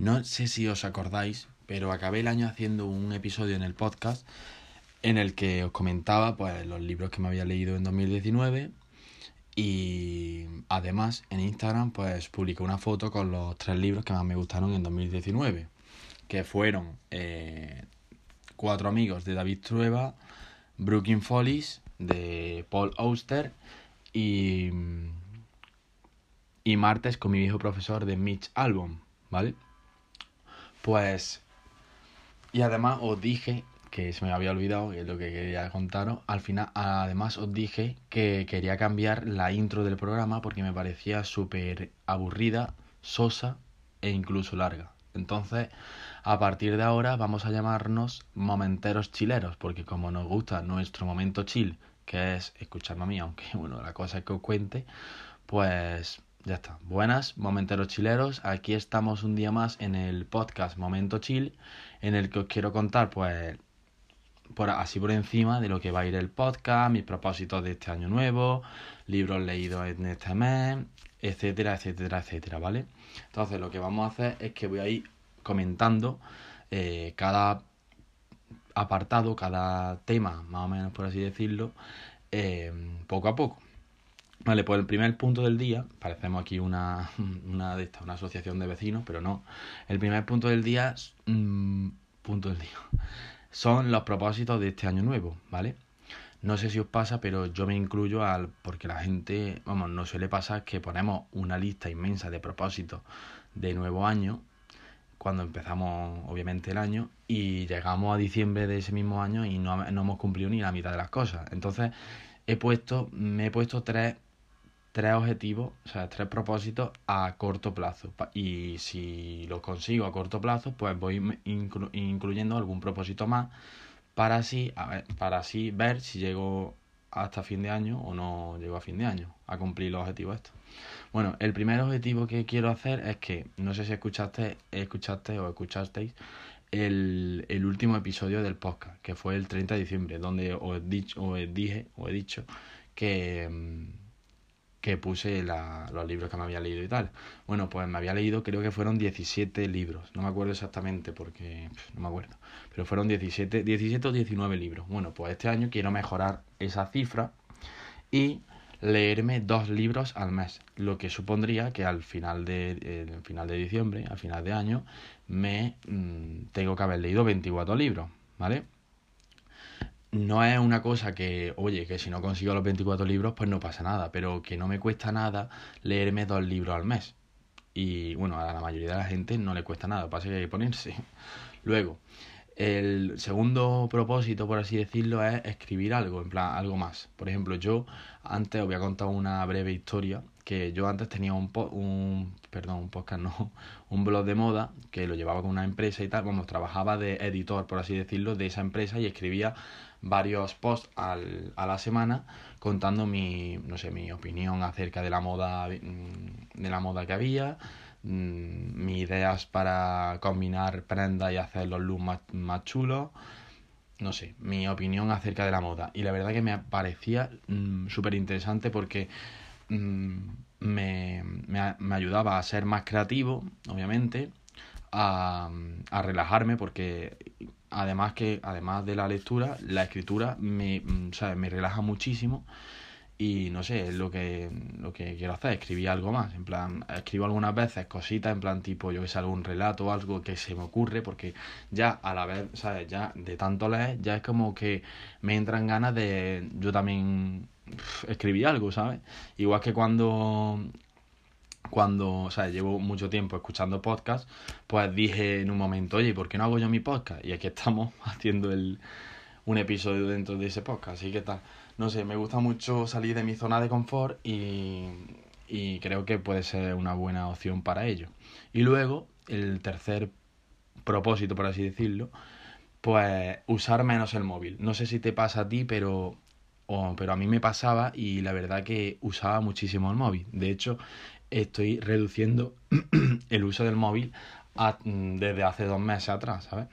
No sé si os acordáis, pero acabé el año haciendo un episodio en el podcast en el que os comentaba pues los libros que me había leído en 2019 y además en Instagram pues publiqué una foto con los tres libros que más me gustaron en 2019 que fueron eh, Cuatro amigos de David Trueba, Brooklyn Follies de Paul Auster y, y Martes con mi viejo profesor de Mitch Album, ¿vale? Pues... Y además os dije que se me había olvidado, lo que quería contaros. Al final, además os dije que quería cambiar la intro del programa porque me parecía súper aburrida, sosa e incluso larga. Entonces, a partir de ahora vamos a llamarnos momenteros chileros, porque como nos gusta nuestro momento chill, que es escucharme a mí, aunque bueno, la cosa es que os cuente, pues ya está. Buenas, momenteros chileros. Aquí estamos un día más en el podcast Momento Chill, en el que os quiero contar, pues, por, así por encima de lo que va a ir el podcast, mis propósitos de este año nuevo, libros leídos en este mes, etcétera, etcétera, etcétera, ¿vale? Entonces lo que vamos a hacer es que voy a ir comentando eh, cada apartado, cada tema, más o menos por así decirlo, eh, poco a poco. Vale, pues el primer punto del día, parecemos aquí una, una de estas, una asociación de vecinos, pero no. El primer punto del día, mmm, punto del día, son los propósitos de este año nuevo, ¿vale? No sé si os pasa, pero yo me incluyo al porque la gente, vamos, no suele pasar que ponemos una lista inmensa de propósitos de nuevo año cuando empezamos obviamente el año y llegamos a diciembre de ese mismo año y no, no hemos cumplido ni la mitad de las cosas. Entonces he puesto, me he puesto tres tres objetivos, o sea, tres propósitos a corto plazo. Y si los consigo a corto plazo, pues voy incluyendo algún propósito más para así, ver, para así ver si llego hasta fin de año o no llego a fin de año a cumplir los objetivos estos. Bueno, el primer objetivo que quiero hacer es que, no sé si escuchaste, escuchaste o escuchasteis el, el último episodio del podcast, que fue el 30 de diciembre, donde os, dicho, os dije, o he dicho que mm, que puse la, los libros que me había leído y tal. Bueno, pues me había leído, creo que fueron 17 libros. No me acuerdo exactamente porque no me acuerdo. Pero fueron 17, 17 o 19 libros. Bueno, pues este año quiero mejorar esa cifra y leerme dos libros al mes. Lo que supondría que al final de, final de diciembre, al final de año, me mm, tengo que haber leído 24 libros. ¿Vale? No es una cosa que, oye, que si no consigo los 24 libros, pues no pasa nada, pero que no me cuesta nada leerme dos libros al mes. Y bueno, a la mayoría de la gente no le cuesta nada, pasa que hay que ponerse. Luego, el segundo propósito, por así decirlo, es escribir algo, en plan, algo más. Por ejemplo, yo antes os voy a contar una breve historia, que yo antes tenía un, un perdón, un podcast, no, un blog de moda, que lo llevaba con una empresa y tal, vamos, trabajaba de editor, por así decirlo, de esa empresa y escribía varios posts al, a la semana contando mi, no sé, mi opinión acerca de la moda, mm, de la moda que había, mm, mis ideas para combinar prendas y hacer los looks más, más chulos, no sé, mi opinión acerca de la moda. Y la verdad que me parecía mm, súper interesante porque me, me, me, ayudaba a ser más creativo, obviamente, a, a relajarme porque además que además de la lectura la escritura me, mm, me relaja muchísimo y no sé lo que lo que quiero hacer escribir algo más en plan escribo algunas veces cositas en plan tipo yo que sé algún relato o algo que se me ocurre porque ya a la vez sabes ya de tanto leer ya es como que me entran ganas de yo también escribir algo sabes igual que cuando cuando, o sea, llevo mucho tiempo escuchando podcast, pues dije en un momento, oye, ¿por qué no hago yo mi podcast? Y aquí estamos haciendo el, un episodio dentro de ese podcast, así que tal. No sé, me gusta mucho salir de mi zona de confort y, y creo que puede ser una buena opción para ello. Y luego, el tercer propósito, por así decirlo, pues usar menos el móvil. No sé si te pasa a ti, pero pero a mí me pasaba y la verdad que usaba muchísimo el móvil. De hecho, estoy reduciendo el uso del móvil desde hace dos meses atrás, ¿sabes?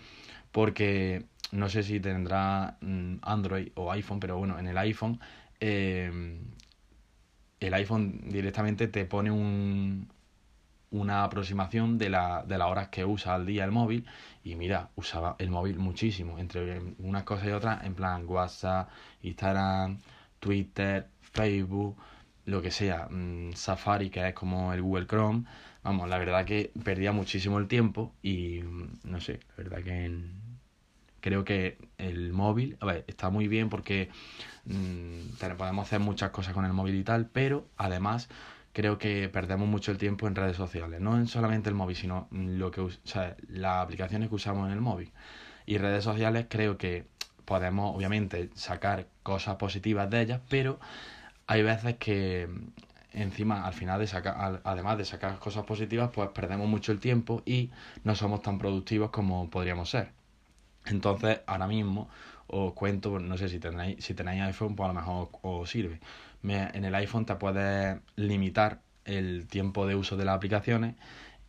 Porque no sé si tendrá mm, Android o iPhone, pero bueno, en el iPhone, eh, el iPhone directamente te pone un, una aproximación de, la, de las horas que usa al día el móvil. Y mira, usaba el móvil muchísimo, entre unas cosas y otras, en plan WhatsApp, Instagram, Twitter, Facebook, lo que sea, mm, Safari, que es como el Google Chrome, vamos, la verdad que perdía muchísimo el tiempo y mm, no sé, la verdad que creo que el móvil, está muy bien porque mmm, podemos hacer muchas cosas con el móvil y tal, pero además creo que perdemos mucho el tiempo en redes sociales, no en solamente el móvil, sino lo que, o las aplicaciones que usamos en el móvil. Y redes sociales creo que podemos obviamente sacar cosas positivas de ellas, pero hay veces que encima al final de sacar además de sacar cosas positivas pues perdemos mucho el tiempo y no somos tan productivos como podríamos ser entonces ahora mismo os cuento no sé si tenéis si tenéis iPhone pues a lo mejor os sirve. En el iPhone te puedes limitar el tiempo de uso de las aplicaciones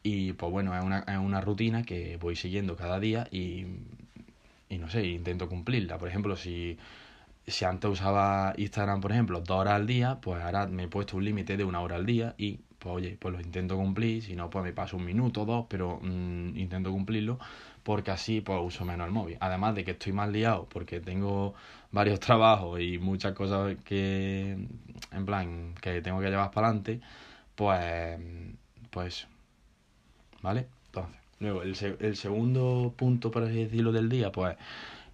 y pues bueno es una, es una rutina que voy siguiendo cada día y, y no sé intento cumplirla. Por ejemplo si si antes usaba Instagram, por ejemplo, dos horas al día, pues ahora me he puesto un límite de una hora al día y, pues oye, pues lo intento cumplir, si no, pues me paso un minuto o dos, pero mm, intento cumplirlo porque así pues uso menos el móvil. Además de que estoy más liado porque tengo varios trabajos y muchas cosas que, en plan, que tengo que llevar para adelante, pues, pues, ¿vale? Entonces, luego, el, el segundo punto, por así decirlo, del día, pues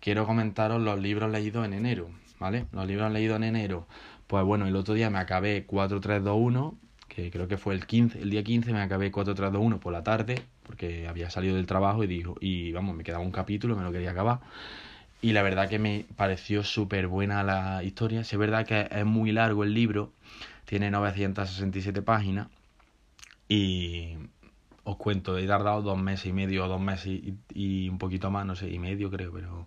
quiero comentaros los libros leídos en enero. ¿vale? Los libros leídos en enero. Pues bueno, el otro día me acabé 4321, creo que fue el 15, el día 15 me acabé 4321 por la tarde, porque había salido del trabajo y dijo, y vamos, me quedaba un capítulo, me lo quería acabar. Y la verdad que me pareció súper buena la historia. Si es verdad que es muy largo el libro, tiene 967 páginas. Y os cuento, he tardado dos meses y medio, dos meses y, un poquito más, no sé, y medio creo, pero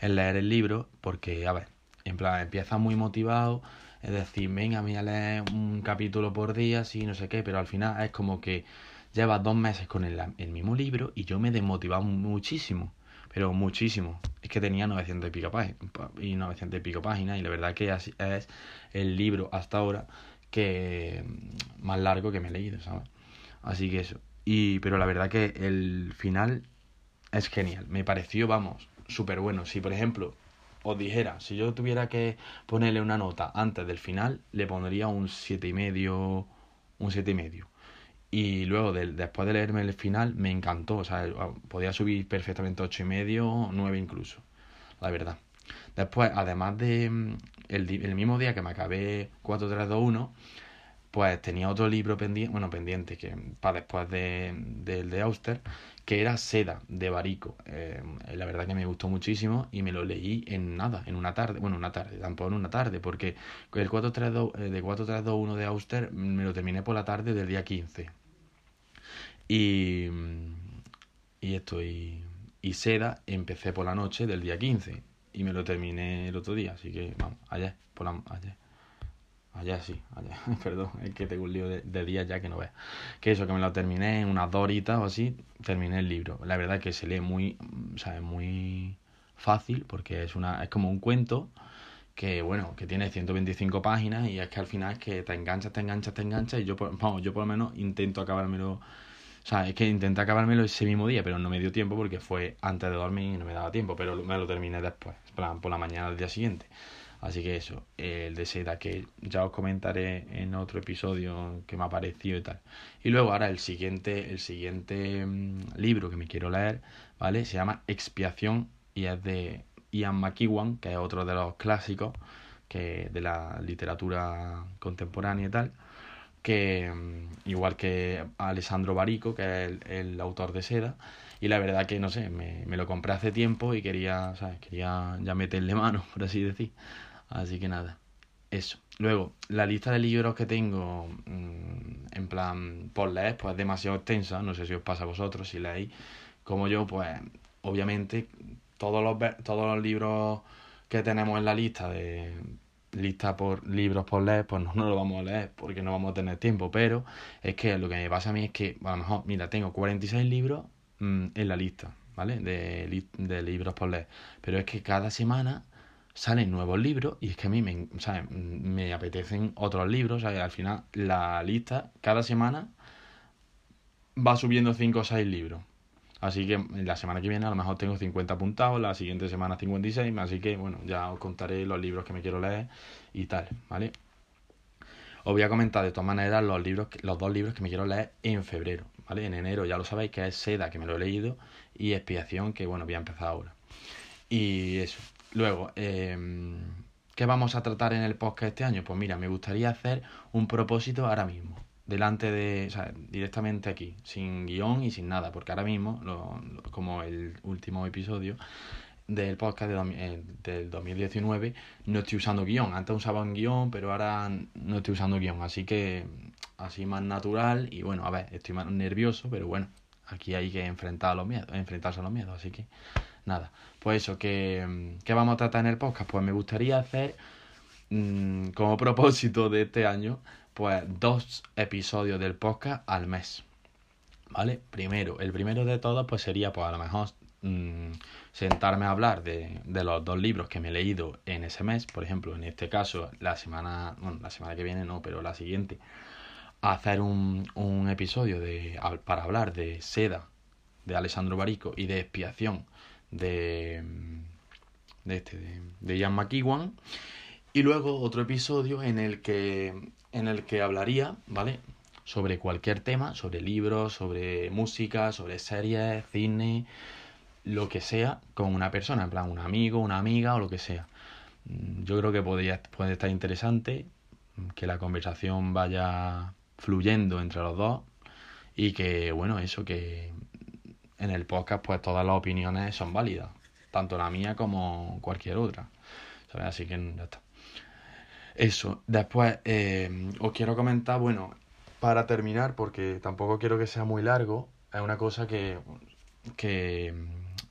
en leer el libro, porque, a ver, en plan, empieza muy motivado, es decir, venga, voy a leer un capítulo por día, sí, no sé qué, pero al final es como que llevas dos meses con el, el mismo libro y yo me he desmotivado muchísimo, pero muchísimo. Es que tenía 900 y pico, páginas, y 900 y pico páginas y la verdad que es el libro hasta ahora que más largo que me he leído, ¿sabes? Así que eso. Y, pero la verdad que el final es genial. Me pareció, vamos, súper bueno. Si, por ejemplo, os dijera, si yo tuviera que ponerle una nota antes del final, le pondría un siete y medio, un siete y medio. Y luego, después de leerme el final, me encantó. O sea, podía subir perfectamente ocho y medio, nueve incluso, la verdad. Después, además de mm, el, el mismo día que me acabé 4321, pues tenía otro libro pendiente, bueno, pendiente, que para después del de, Auster, que era Seda, de Barico. Eh, la verdad que me gustó muchísimo y me lo leí en nada, en una tarde, bueno, una tarde, tampoco en una tarde, porque el 432, eh, de 4321 de Auster me lo terminé por la tarde del día 15. Y, y esto, y, y Seda empecé por la noche del día 15 y me lo terminé el otro día, así que vamos, ayer, por la, ayer. Allá sí, allá, perdón, es que tengo un lío de, de días ya que no veas. Que eso, que me lo terminé en unas dos horitas o así, terminé el libro. La verdad es que se lee muy, o sea, es muy fácil porque es una es como un cuento que bueno, que tiene 125 páginas y es que al final es que te enganchas, te enganchas, te enganchas y yo vamos, yo por lo menos intento acabármelo, o sea, es que intenté acabármelo ese mismo día, pero no me dio tiempo porque fue antes de dormir y no me daba tiempo, pero me lo terminé después, por la mañana del día siguiente. Así que eso, el de seda que ya os comentaré en otro episodio que me ha parecido y tal. Y luego ahora el siguiente, el siguiente mm, libro que me quiero leer, ¿vale? Se llama Expiación y es de Ian McEwan, que es otro de los clásicos que de la literatura contemporánea y tal. Que mm, igual que Alessandro Barico, que es el, el autor de Seda, y la verdad que no sé, me, me lo compré hace tiempo y quería, ¿sabes? Quería ya meterle mano, por así decir. Así que nada, eso. Luego, la lista de libros que tengo mm, en plan por leer, pues es demasiado extensa. No sé si os pasa a vosotros, si leéis como yo, pues obviamente todos los, todos los libros que tenemos en la lista de lista por libros por leer, pues no, no lo vamos a leer porque no vamos a tener tiempo. Pero es que lo que me pasa a mí es que, a lo mejor, mira, tengo 46 libros mm, en la lista, ¿vale? De, de libros por leer. Pero es que cada semana salen nuevos libros y es que a mí me, me apetecen otros libros. Al final, la lista cada semana va subiendo 5 o 6 libros. Así que la semana que viene a lo mejor tengo 50 apuntados, la siguiente semana 56, así que bueno, ya os contaré los libros que me quiero leer y tal, ¿vale? Os voy a comentar de todas maneras los libros, los dos libros que me quiero leer en febrero, ¿vale? En enero ya lo sabéis que es Seda, que me lo he leído, y Expiación, que bueno, voy a empezar ahora. Y eso. Luego, eh, ¿qué vamos a tratar en el podcast este año? Pues mira, me gustaría hacer un propósito ahora mismo delante de, o sea, directamente aquí, sin guion y sin nada, porque ahora mismo, lo, como el último episodio del podcast de, eh, del 2019, no estoy usando guion. Antes usaba un guion, pero ahora no estoy usando guion, así que así más natural y bueno, a ver, estoy más nervioso, pero bueno, aquí hay que enfrentar a los miedos, enfrentarse a los miedos, así que nada. Pues eso, que, ¿qué vamos a tratar en el podcast? Pues me gustaría hacer mmm, como propósito de este año pues dos episodios del podcast al mes. ¿Vale? Primero, el primero de todos pues sería pues a lo mejor mmm, sentarme a hablar de, de, los dos libros que me he leído en ese mes, por ejemplo, en este caso la semana, bueno, la semana que viene no, pero la siguiente, hacer un, un episodio de, para hablar de Seda de Alessandro Barico y de Expiación de, de, este, de, de Ian McEwan y luego otro episodio en el que en el que hablaría, ¿vale? Sobre cualquier tema, sobre libros, sobre música, sobre series, cine, lo que sea, con una persona, en plan un amigo, una amiga o lo que sea. Mm, yo creo que podría, puede estar interesante que la conversación vaya fluyendo entre los dos y que, bueno, eso que en el podcast pues todas las opiniones son válidas, tanto la mía como cualquier otra. Así que ya está. Eso, después eh, os quiero comentar, bueno, para terminar, porque tampoco quiero que sea muy largo, es una cosa que, que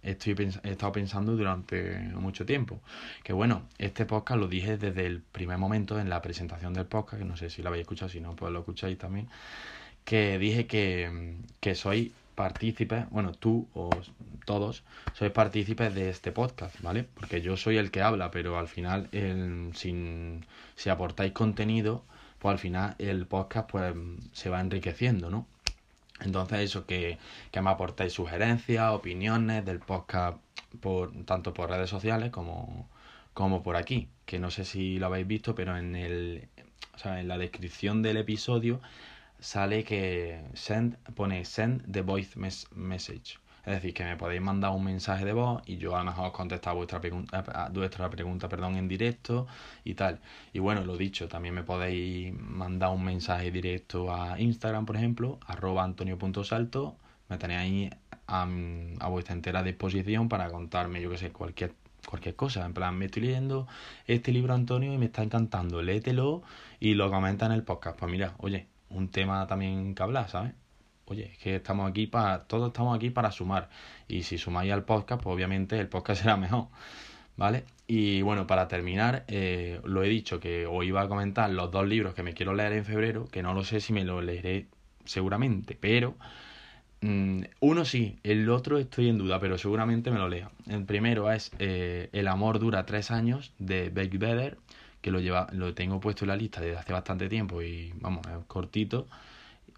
estoy he estado pensando durante mucho tiempo. Que bueno, este podcast lo dije desde el primer momento en la presentación del podcast, que no sé si lo habéis escuchado, si no, pues lo escucháis también, que dije que, que soy partícipes, bueno, tú o todos sois partícipes de este podcast, ¿vale? Porque yo soy el que habla, pero al final, el, sin, si aportáis contenido, pues al final el podcast pues se va enriqueciendo, ¿no? Entonces eso, que, que me aportáis sugerencias, opiniones del podcast, por, tanto por redes sociales como, como por aquí, que no sé si lo habéis visto, pero en, el, o sea, en la descripción del episodio sale que send, pone send the voice message. Es decir, que me podéis mandar un mensaje de voz y yo a lo mejor os contestar vuestra pregunta, vuestra pregunta perdón, en directo y tal. Y bueno, lo dicho, también me podéis mandar un mensaje directo a Instagram, por ejemplo, arroba antonio.salto. Me tenéis ahí a, a vuestra entera disposición para contarme, yo que sé, cualquier cualquier cosa. En plan, me estoy leyendo este libro, Antonio, y me está encantando. Léetelo y lo comenta en el podcast. Pues mira, oye, un tema también que hablar, ¿sabes? Oye, es que estamos aquí para, todos estamos aquí para sumar. Y si sumáis al podcast, pues obviamente el podcast será mejor. ¿Vale? Y bueno, para terminar, eh, lo he dicho que os iba a comentar los dos libros que me quiero leer en febrero, que no lo sé si me lo leeré seguramente, pero mmm, uno sí, el otro estoy en duda, pero seguramente me lo lea. El primero es eh, El amor dura tres años de Beck Vedder que lo lleva, lo tengo puesto en la lista desde hace bastante tiempo y vamos, es cortito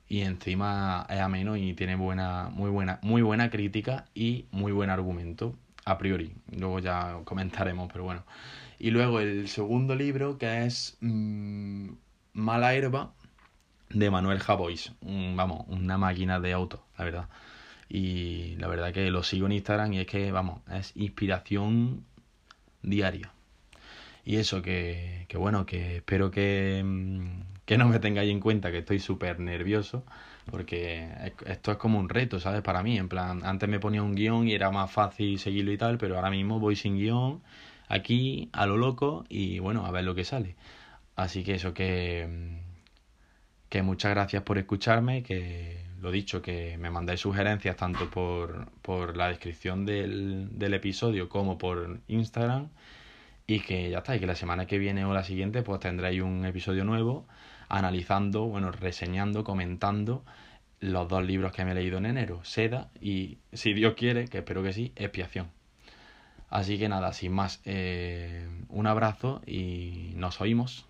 y encima es ameno y tiene buena, muy buena, muy buena crítica y muy buen argumento, a priori. Luego ya comentaremos, pero bueno. Y luego el segundo libro que es mmm, Mala Herba de Manuel Javois. vamos, una máquina de auto, la verdad. Y la verdad que lo sigo en Instagram y es que, vamos, es inspiración diaria. Y eso, que, que bueno, que espero que, mm, que no me tengáis en cuenta que estoy súper nervioso, porque esto es como un reto, ¿sabes? Para mí, en plan, antes me ponía un guion y era más fácil seguirlo y tal, pero ahora mismo voy sin guion, aquí, a lo loco, y bueno, a ver lo que sale. Así que eso, que, mm, que muchas gracias por escucharme, que lo dicho, que me mandáis sugerencias tanto por, por la descripción del, del episodio como por Instagram y que ya está, y que la semana que viene o la siguiente pues tendréis un episodio nuevo analizando, bueno, reseñando, comentando los dos libros que me he leído en enero, Seda y, si Dios quiere, que espero que sí, Expiación. Así que nada, sin más, eh, un abrazo y nos oímos.